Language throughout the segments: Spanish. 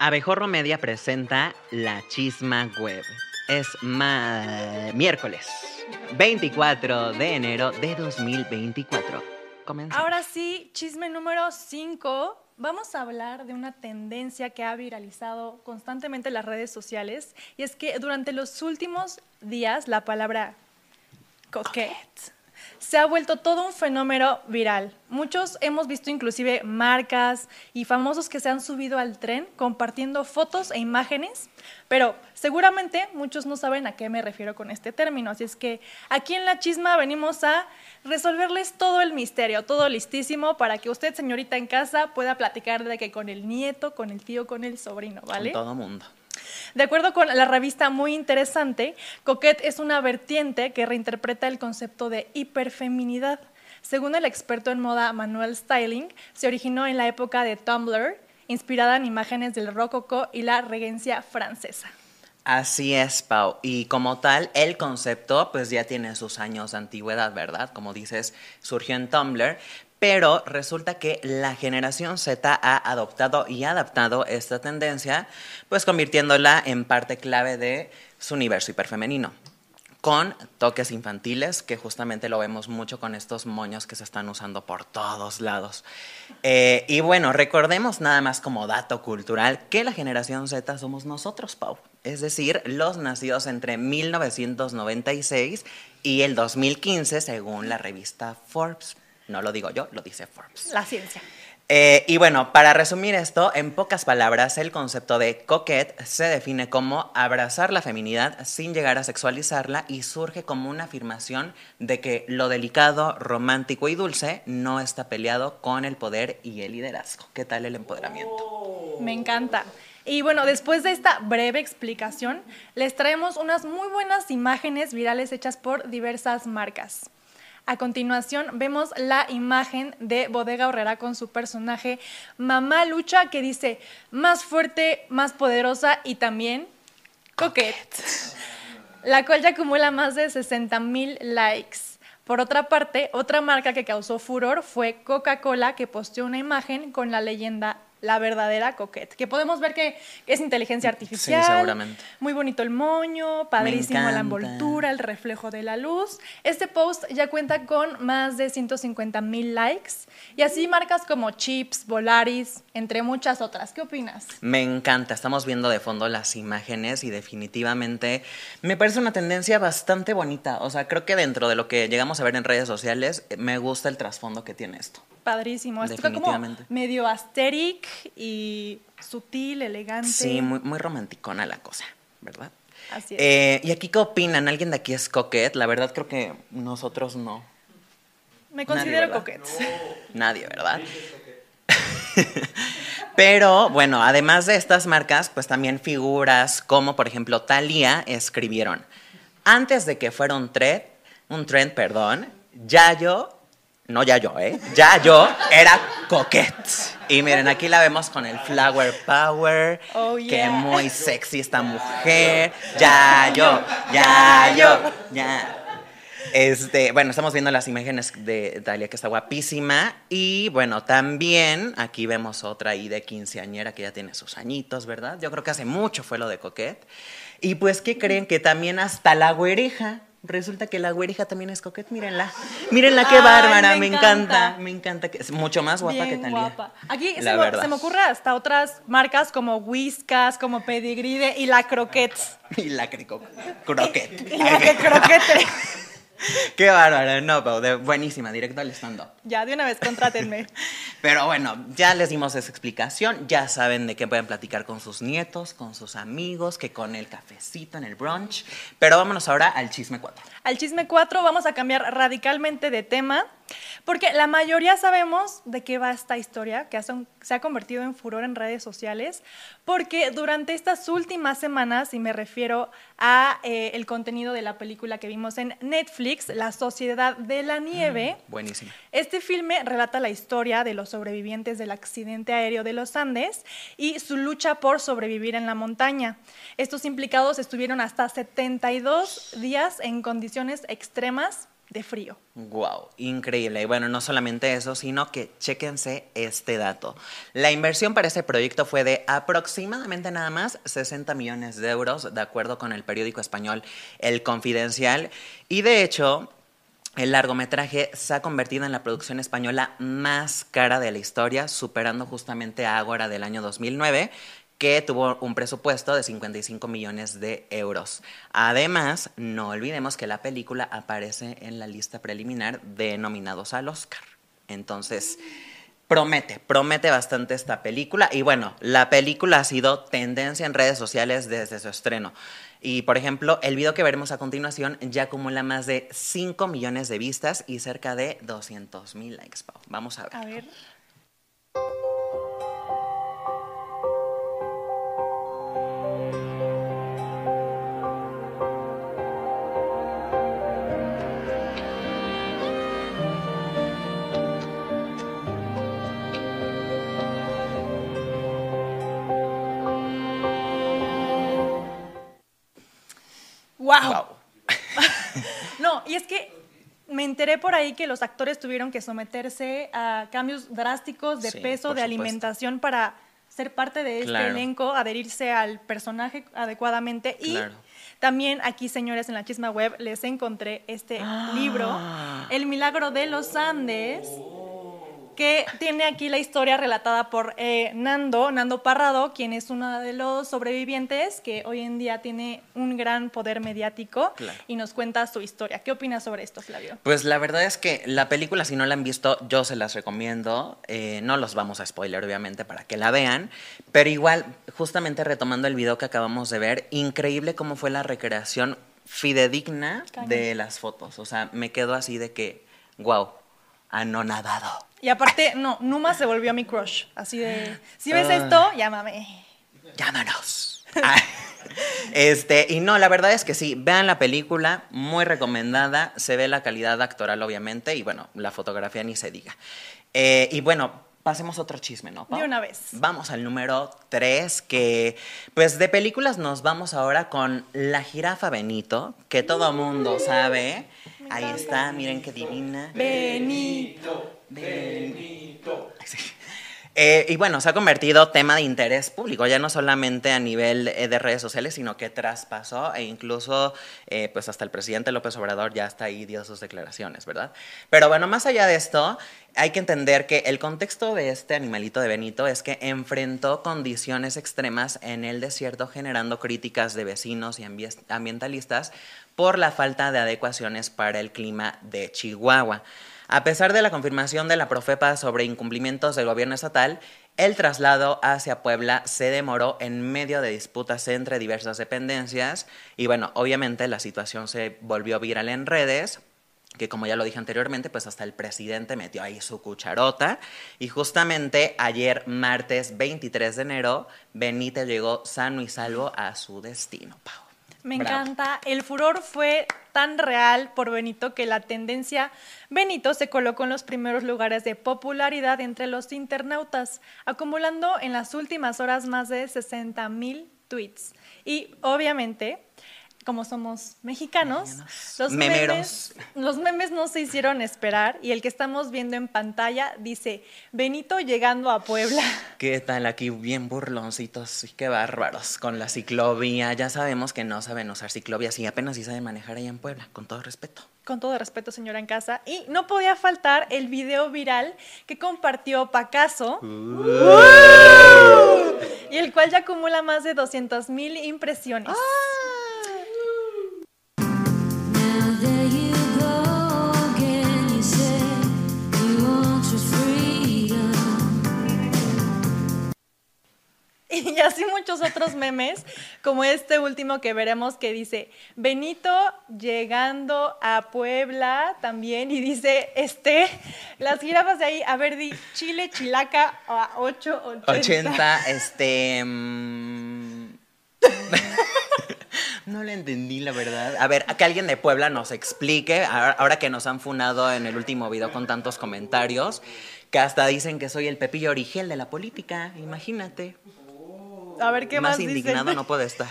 Abejorro Media presenta La Chisma Web. Es ma- miércoles 24 de enero de 2024. Comenzamos. Ahora sí, chisme número 5. Vamos a hablar de una tendencia que ha viralizado constantemente en las redes sociales y es que durante los últimos días la palabra coquette se ha vuelto todo un fenómeno viral. Muchos hemos visto inclusive marcas y famosos que se han subido al tren compartiendo fotos e imágenes, pero seguramente muchos no saben a qué me refiero con este término. Así es que aquí en La Chisma venimos a resolverles todo el misterio, todo listísimo para que usted, señorita en casa, pueda platicar de que con el nieto, con el tío, con el sobrino, ¿vale? Con todo mundo. De acuerdo con la revista Muy Interesante, Coquette es una vertiente que reinterpreta el concepto de hiperfeminidad. Según el experto en moda Manuel Styling, se originó en la época de Tumblr, inspirada en imágenes del rococó y la regencia francesa. Así es, Pau. Y como tal, el concepto pues ya tiene sus años de antigüedad, ¿verdad? Como dices, surgió en Tumblr, pero resulta que la generación Z ha adoptado y adaptado esta tendencia, pues convirtiéndola en parte clave de su universo hiperfemenino con toques infantiles, que justamente lo vemos mucho con estos moños que se están usando por todos lados. Eh, y bueno, recordemos nada más como dato cultural que la generación Z somos nosotros, Pau. Es decir, los nacidos entre 1996 y el 2015, según la revista Forbes. No lo digo yo, lo dice Forbes. La ciencia. Eh, y bueno, para resumir esto, en pocas palabras, el concepto de coquette se define como abrazar la feminidad sin llegar a sexualizarla y surge como una afirmación de que lo delicado, romántico y dulce no está peleado con el poder y el liderazgo. ¿Qué tal el empoderamiento? Me encanta. Y bueno, después de esta breve explicación, les traemos unas muy buenas imágenes virales hechas por diversas marcas. A continuación vemos la imagen de Bodega Horrera con su personaje Mamá Lucha que dice más fuerte, más poderosa y también coquette, la cual ya acumula más de 60 mil likes. Por otra parte, otra marca que causó furor fue Coca-Cola que posteó una imagen con la leyenda la verdadera coquette, que podemos ver que es inteligencia artificial. Sí, seguramente. Muy bonito el moño, padrísimo la envoltura, el reflejo de la luz. Este post ya cuenta con más de 150 mil likes y así marcas como Chips, Volaris, entre muchas otras. ¿Qué opinas? Me encanta, estamos viendo de fondo las imágenes y definitivamente me parece una tendencia bastante bonita. O sea, creo que dentro de lo que llegamos a ver en redes sociales, eh, me gusta el trasfondo que tiene esto. Padrísimo. Esto como medio asteric y sutil, elegante. Sí, muy, muy romanticona la cosa, ¿verdad? Así es. Eh, ¿Y aquí qué opinan? ¿Alguien de aquí es coquette? La verdad creo que nosotros no. Me considero ¿verdad? coquette. Nadie, ¿verdad? Pero bueno, además de estas marcas, pues también figuras como por ejemplo Thalía escribieron, antes de que fuera un trend, un trend, perdón, Yayo, no Yayo, ¿eh? Yayo era coquette. Y miren, aquí la vemos con el flower power, Oh, que yeah. muy sexy esta mujer. Yayo, Yayo, ya. Este, bueno, estamos viendo las imágenes de Dalia que está guapísima. Y bueno, también aquí vemos otra ahí de quinceañera que ya tiene sus añitos, ¿verdad? Yo creo que hace mucho fue lo de Coquette. Y pues, ¿qué creen? Que también hasta la güereja. Resulta que la güereja también es Coquette. Mírenla. Mírenla qué Ay, bárbara. me Me encanta. encanta. Me encanta. que Es mucho más guapa Bien que Talía. guapa. Aquí se me, se me ocurre hasta otras marcas como Whiskas, como Pedigree y la Croquette. Y la crico. Croquette. Y la que croquete. qué bárbara. No, pero de- buenísima. Directo al stand-up. Ya, de una vez, contrátenme. Pero bueno, ya les dimos esa explicación, ya saben de qué pueden platicar con sus nietos, con sus amigos, que con el cafecito en el brunch. Pero vámonos ahora al chisme 4. Al chisme 4 vamos a cambiar radicalmente de tema, porque la mayoría sabemos de qué va esta historia, que se ha convertido en furor en redes sociales, porque durante estas últimas semanas, y me refiero a eh, el contenido de la película que vimos en Netflix, La Sociedad de la Nieve, Buenísimo. Este filme relata la historia de los sobrevivientes del accidente aéreo de los Andes y su lucha por sobrevivir en la montaña. Estos implicados estuvieron hasta 72 días en condiciones extremas de frío. Wow, increíble. Y bueno, no solamente eso, sino que chéquense este dato. La inversión para este proyecto fue de aproximadamente nada más 60 millones de euros, de acuerdo con el periódico español El Confidencial. Y de hecho, el largometraje se ha convertido en la producción española más cara de la historia, superando justamente a Ágora del año 2009, que tuvo un presupuesto de 55 millones de euros. Además, no olvidemos que la película aparece en la lista preliminar de nominados al Oscar. Entonces, promete, promete bastante esta película. Y bueno, la película ha sido tendencia en redes sociales desde su estreno. Y por ejemplo, el video que veremos a continuación ya acumula más de 5 millones de vistas y cerca de 200 mil likes. Vamos a ver. A ver. Por ahí que los actores tuvieron que someterse a cambios drásticos de Sí, peso, de supuesto. alimentación para ser parte de este Claro. elenco, adherirse al personaje adecuadamente. Y Claro. también aquí, señores, en la chisma web les encontré este Ah. libro, El milagro de los Andes, que tiene aquí la historia relatada por eh, Nando, Nando Parrado, quien es uno de los sobrevivientes que hoy en día tiene un gran poder mediático Claro. y nos cuenta su historia. ¿Qué opinas sobre esto, Flavio? Pues la verdad es que la película, si no la han visto, yo se las recomiendo. Eh, no los vamos a spoiler, obviamente, para que la vean. Pero igual, justamente retomando el video que acabamos de ver, increíble cómo fue la recreación fidedigna de las fotos. O sea, me quedo así de que, wow, anonadado. Y aparte, no, Numa se volvió mi crush. Así de, si ves Ah. esto, llámame. Llámanos. Ah, Este, y no, la verdad es que sí, vean la película, muy recomendada, se ve la calidad actoral obviamente y bueno, la fotografía ni se diga. Eh, y bueno, pasemos otro chisme, ¿no? Pau? De una vez. Vamos al número 3, que pues de películas nos vamos ahora con La jirafa Benito, que todo mundo sabe. Ahí está, miren qué divina. Benito. Sí. Eh, y bueno, se ha convertido tema de interés público, ya no solamente a nivel eh, de redes sociales, sino que traspasó e incluso, eh, pues hasta el presidente López Obrador ya está ahí, dio sus declaraciones, ¿verdad? Pero bueno, más allá de esto, hay que entender que el contexto de este animalito de Benito es que enfrentó condiciones extremas en el desierto, generando críticas de vecinos y ambi- ambientalistas por la falta de adecuaciones para el clima de Chihuahua. A pesar de la confirmación de la Profepa sobre incumplimientos del gobierno estatal, el traslado hacia Puebla se demoró en medio de disputas entre diversas dependencias y bueno, obviamente la situación se volvió viral en redes que como ya lo dije anteriormente, pues hasta el presidente metió ahí su cucharota y justamente ayer, martes 23 de enero, Benítez llegó sano y salvo a su destino, Pau. Me Bravo. encanta. El furor fue tan real por Benito que la tendencia Benito se colocó en los primeros lugares de popularidad entre los internautas, acumulando en las últimas horas más de 60 mil tweets. Y obviamente, como somos mexicanos, Mexicanos. los Memeros. memes, los memes no se hicieron esperar y el que estamos viendo en pantalla dice Benito llegando a Puebla. ¿Qué tal aquí? Bien burloncitos y qué bárbaros con la ciclovía. Ya sabemos que no saben usar ciclovías y apenas si saben manejar allá en Puebla, con todo respeto. Con todo respeto, señora en casa. Y no podía faltar el video viral que compartió Pacaso. Y el cual ya acumula más de 200 mil impresiones. Now muchos otros memes, como este último que veremos que dice Benito llegando a Puebla también y dice, este, las jirafas de ahí, a ver, di Chile, Chilaca a 8, 80, este... mm, no le entendí, la verdad. A ver, que alguien de Puebla nos explique, ahora ahora que nos han funado en el último video con tantos comentarios, que hasta dicen que soy el Pepillo Origel de la política, imagínate. A ver qué más, más dicen? indignado no puede estar.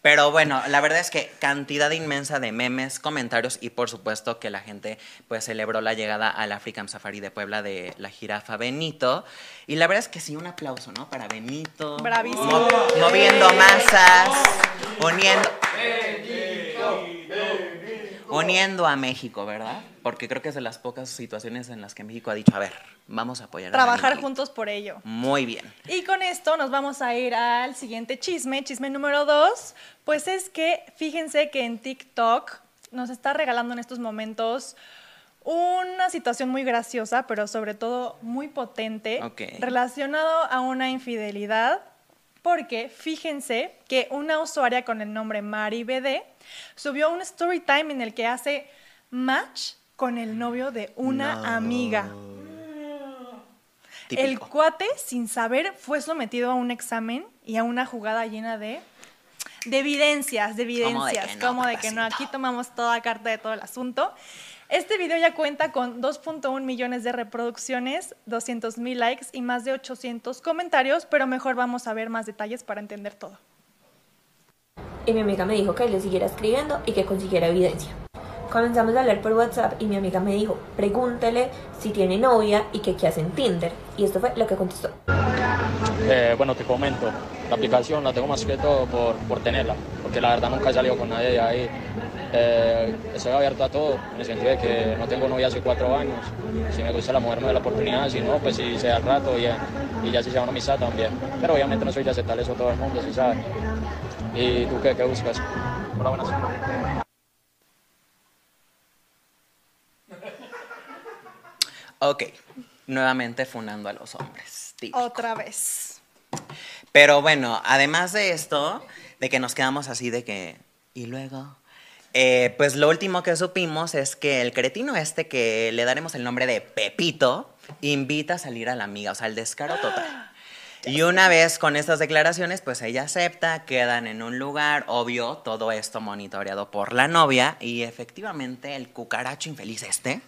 Pero bueno, la verdad es que cantidad inmensa de memes, comentarios y por supuesto que la gente pues celebró la llegada al African Safari de Puebla de la jirafa Benito. Y la verdad es que sí, un aplauso, ¿no? Para Benito. Bravísimo. Mo- moviendo masas, uniendo... Uniendo a México, ¿verdad? Porque creo que es de las pocas situaciones en las que México ha dicho, a ver, vamos a apoyar a Trabajar Benito". juntos por ello. Muy bien. Y con esto nos vamos a ir al siguiente chisme, chisme número dos. Pues es que fíjense que en TikTok nos está regalando en estos momentos una situación muy graciosa, pero sobre todo muy potente, Ok. relacionado a una infidelidad. Porque fíjense que una usuaria con el nombre Mari BD subió un story time en el que hace match con el novio de una amiga. El cuate, sin saber, fue sometido a un examen y a una jugada llena de, de evidencias, de ¿Cómo de evidencias, que no, como de que no, aquí tomamos toda carta de todo el asunto. Este video ya cuenta con 2.1 millones de reproducciones, 200 mil likes y más de 800 comentarios, pero mejor vamos a ver más detalles para entender todo. y mi amiga me dijo que le siguiera escribiendo y que consiguiera evidencia. Comenzamos a hablar por WhatsApp y mi amiga me dijo, pregúntele si tiene novia y que qué hace en Tinder. Y esto fue lo que contestó. Eh, bueno, te comento, la aplicación la tengo más que todo por, por tenerla, porque la verdad nunca he salido con nadie de ahí. Eh, estoy abierto a todo, en el sentido de que no tengo novia hace cuatro años. Si me gusta la mujer me da la oportunidad, si no, pues si se da el rato bien. Y ya si se da una amistad también. Pero obviamente no soy de aceptar eso a todo el mundo, si sabes. ¿Y tú qué, qué buscas? Hola, buenas. Ok, nuevamente funando a los hombres. típico. Otra vez. Pero bueno, además de esto, de que nos quedamos así de que... Y luego... eh, pues lo último que supimos es que el cretino este que le daremos el nombre de Pepito invita a salir a la amiga, o sea, el descaro total. Y una vez con estas declaraciones, pues ella acepta, quedan en un lugar, obvio, todo esto monitoreado por la novia, y efectivamente el cucaracho infeliz este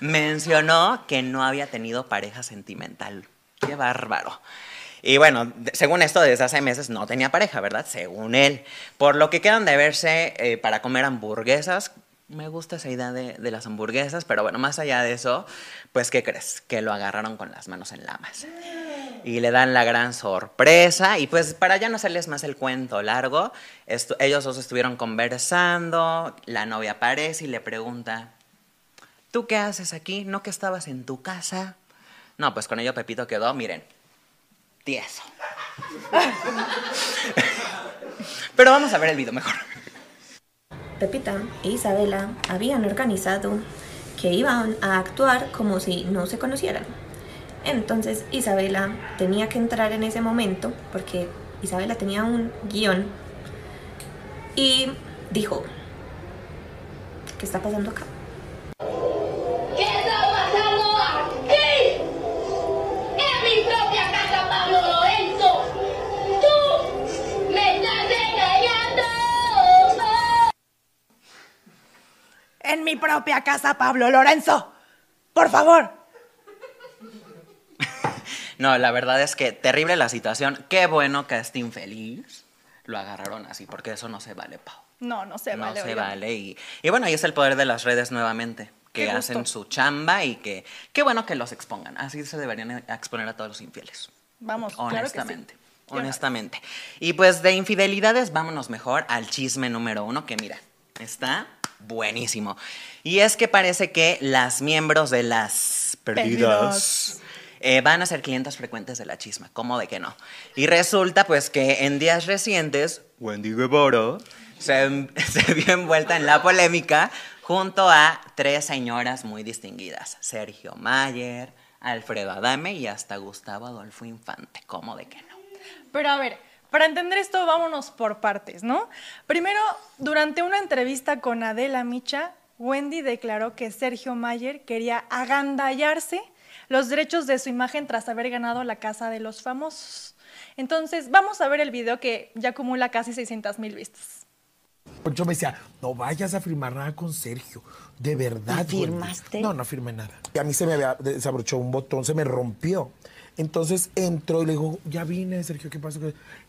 mencionó que no había tenido pareja sentimental. Qué bárbaro. Y bueno, según esto, desde hace meses no tenía pareja, ¿verdad? Según él. Por lo que quedan de verse eh, para comer hamburguesas. Me gusta esa idea de, de las hamburguesas, pero bueno, más allá de eso, pues, ¿qué crees? Que lo agarraron con las manos en la masa. Y le dan la gran sorpresa. Y pues, para ya no hacerles más el cuento largo, ellos dos estuvieron conversando. La novia aparece y le pregunta: ¿Tú qué haces aquí? ¿No que estabas en tu casa? No, pues con ello Pepito quedó, miren, tieso. Pero vamos a ver el video mejor. Pepita e Isabela habían organizado que iban a actuar como si no se conocieran. Entonces Isabela tenía que entrar en ese momento porque Isabela tenía un guion y dijo, ¿qué está pasando acá? Propia casa, Pablo Lorenzo. Por favor. No, la verdad es que terrible la situación. Qué bueno que a este infeliz lo agarraron así, porque eso no se vale, Pau. No, no se no vale. se oigan. vale. Y, y bueno, ahí es el poder de las redes nuevamente, que Qué hacen gusto. su chamba y que qué bueno que los expongan. Así se deberían exponer a todos los infieles. Vamos, claro que sí. Honestamente. No. honestamente. Y pues de infidelidades, vámonos mejor al chisme número uno, que mira, está buenísimo. Y es que parece que las miembros de las perdidas eh, van a ser clientes frecuentes de la chisma. ¿Cómo de que no? Y resulta pues que en días recientes, Wendy Guevara se, se vio envuelta en la polémica junto a tres señoras muy distinguidas. Sergio Mayer, Alfredo Adame y hasta Gustavo Adolfo Infante. ¿Cómo de que no? Pero a ver, para entender esto, vámonos por partes, ¿no? Primero, durante una entrevista con Adela Micha, Wendy declaró que Sergio Mayer quería agandallarse los derechos de su imagen tras haber ganado la Casa de los Famosos. Entonces, vamos a ver el video que ya acumula casi 600 mil vistas. Poncho me decía, no vayas a firmar nada con Sergio. De verdad. ¿Y Wendy". firmaste? No, no firmé nada. Y a mí se me había desabrochó un botón, se me rompió. Entonces entró y le digo, ya vine, Sergio, ¿qué pasó?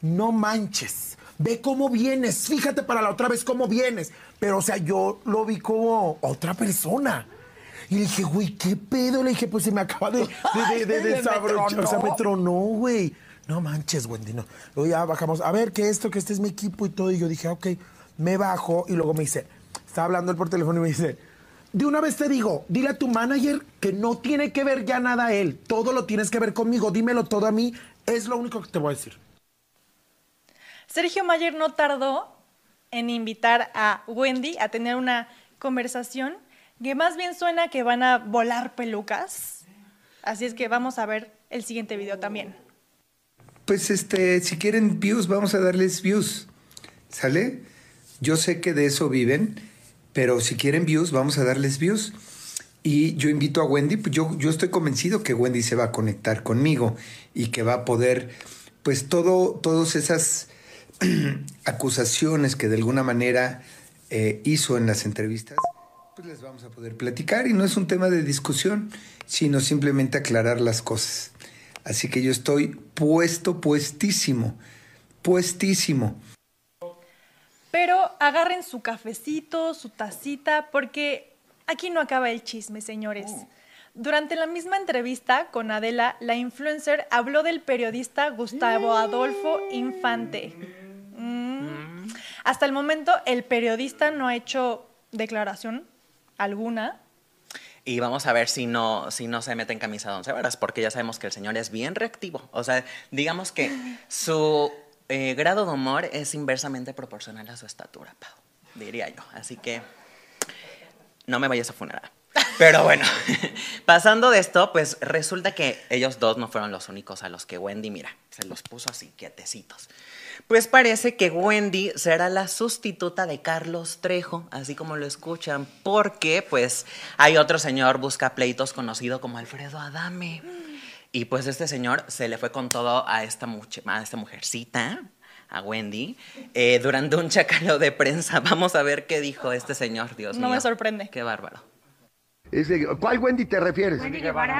No manches. ve cómo vienes, fíjate para la otra vez cómo vienes. Pero, o sea, yo lo vi como otra persona. Y le dije, güey, ¿qué pedo? Le dije, pues se me acaba de, de, de, de Me desabrochar. O sea, me tronó, güey. No manches, Wendy, no. Luego ya bajamos, a ver, que esto, que este es mi equipo y todo. Y yo dije, ok, me bajo. Y luego me dice, estaba hablando él por teléfono y me dice, de una vez te digo, dile a tu manager que no tiene que ver ya nada él. Todo lo tienes que ver conmigo. Dímelo todo a mí. Es lo único que te voy a decir. Sergio Mayer no tardó en invitar a Wendy a tener una conversación que más bien suena que van a volar pelucas. Así es que vamos a ver el siguiente video también. Pues este, si quieren views, vamos a darles views. ¿Sale? Yo sé que de eso viven, pero si quieren views, vamos a darles views. Y yo invito a Wendy, pues yo, yo estoy convencido que Wendy se va a conectar conmigo y que va a poder, pues todo, todas esas acusaciones que de alguna manera eh, hizo en las entrevistas, pues les vamos a poder platicar y no es un tema de discusión, sino simplemente aclarar las cosas. Así que yo estoy puesto, puestísimo, puestísimo. Pero agarren su cafecito, su tacita, porque aquí no acaba el chisme, señores. Durante la misma entrevista con Adela, la influencer habló del periodista Gustavo Adolfo Infante. Mm. Hasta el momento, el periodista no ha hecho declaración alguna. Y vamos a ver si no, si no se mete en camisa de once varas, porque ya sabemos que el señor es bien reactivo. O sea, digamos que su eh, grado de humor es inversamente proporcional a su estatura, Pau, diría yo. Así que no me vayas a funerar. Pero bueno, pasando de esto, pues resulta que ellos dos no fueron los únicos a los que Wendy, mira, se los puso así, quietecitos. Pues parece que Wendy será la sustituta de Carlos Trejo, así como lo escuchan, porque pues hay otro señor busca pleitos conocido como Alfredo Adame. Y pues este señor se le fue con todo a esta, muche- a esta mujercita, a Wendy, eh, durante un chacaleo de prensa. Vamos a ver qué dijo este señor, Dios No mío. me sorprende. Qué bárbaro. Ese- ¿Cuál Wendy te refieres?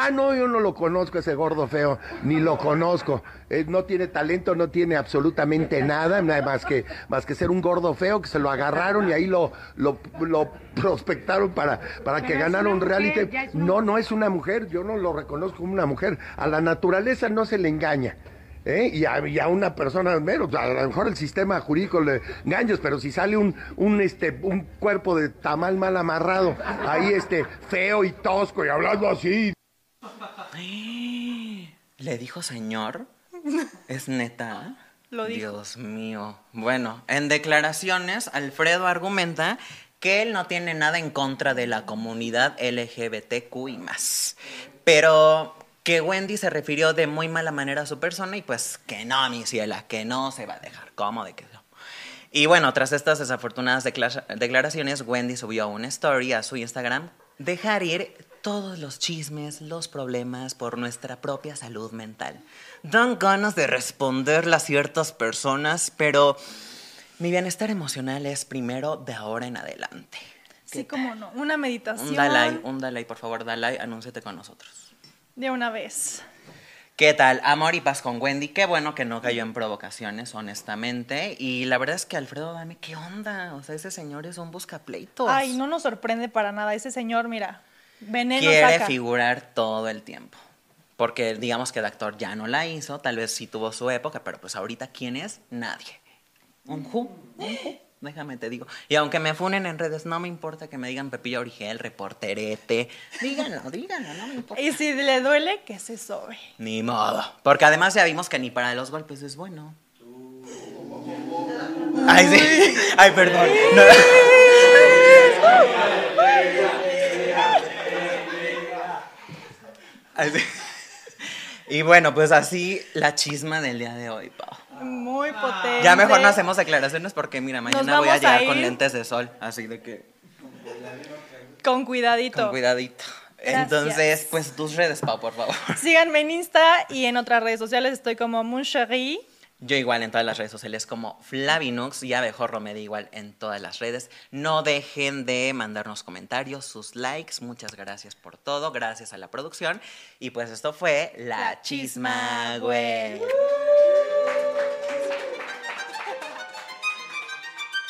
Ah, no, yo no lo conozco, ese gordo feo, ni lo conozco. Eh, no tiene talento, no tiene absolutamente nada, nada más que, más que ser un gordo feo que se lo agarraron y ahí lo, lo, lo prospectaron para, para que ganara un reality. No, no es una mujer, yo no lo reconozco como una mujer. A la naturaleza no se le engaña. ¿Eh? Y, a, y a una persona menos, a lo mejor el sistema jurídico le engaños, pero si sale un, un, este, un cuerpo de tamal mal amarrado, ahí este, feo y tosco y hablando así. ¿Le dijo señor? ¿Es neta? Lo dijo. Dios mío. Bueno, en declaraciones, Alfredo argumenta que él no tiene nada en contra de la comunidad LGBTQ y más. Pero que Wendy se refirió de muy mala manera a su persona y pues que no, mi ciela, que no se va a dejar. ¿Cómo de que no? Y bueno, tras estas desafortunadas decla- declaraciones, Wendy subió una story a su Instagram, dejar ir todos los chismes, los problemas por nuestra propia salud mental. Dan ganas de responderle a ciertas personas, pero mi bienestar emocional es primero de ahora en adelante. Sí, como no. Una meditación. Un Dalai, un Dalai, por favor, Dalai, anúnciate con nosotros. De una vez. ¿Qué tal? Amor y paz con Wendy. Qué bueno que no cayó en provocaciones, honestamente. Y la verdad es que Alfredo Dame, ¿qué onda? O sea, ese señor es un buscapleitos. Ay, no nos sorprende para nada. Ese señor, mira, veneno Quiere saca. figurar todo el tiempo. Porque digamos que el actor ya no la hizo, tal vez sí tuvo su época, pero pues ahorita, ¿quién es? Nadie. Un who, un who, déjame te digo. Y aunque me funen en redes, no me importa que me digan Pepillo Origel, reporterete. Díganlo, díganlo, no me importa. Y si le duele, que se sobe. Ni modo. Porque además ya vimos que ni para los golpes es bueno. Ay, sí. Ay, perdón. No. Ay, sí. Y bueno, pues así la chisma del día de hoy, Pau. Muy potente. Ya mejor no hacemos declaraciones porque mira, mañana voy a llegar con lentes de sol, así de que Con cuidadito. con cuidadito. Gracias. Entonces, pues tus redes, Pau, por favor. Síganme en Insta y en otras redes sociales. Estoy como Moncherie. Yo igual en todas las redes sociales como Flavinux y Abejorro Media igual en todas las redes. No dejen de mandarnos comentarios, sus likes. Muchas gracias por todo. Gracias a la producción. Y pues esto fue La, La Chisma, Chisma, güey. güey.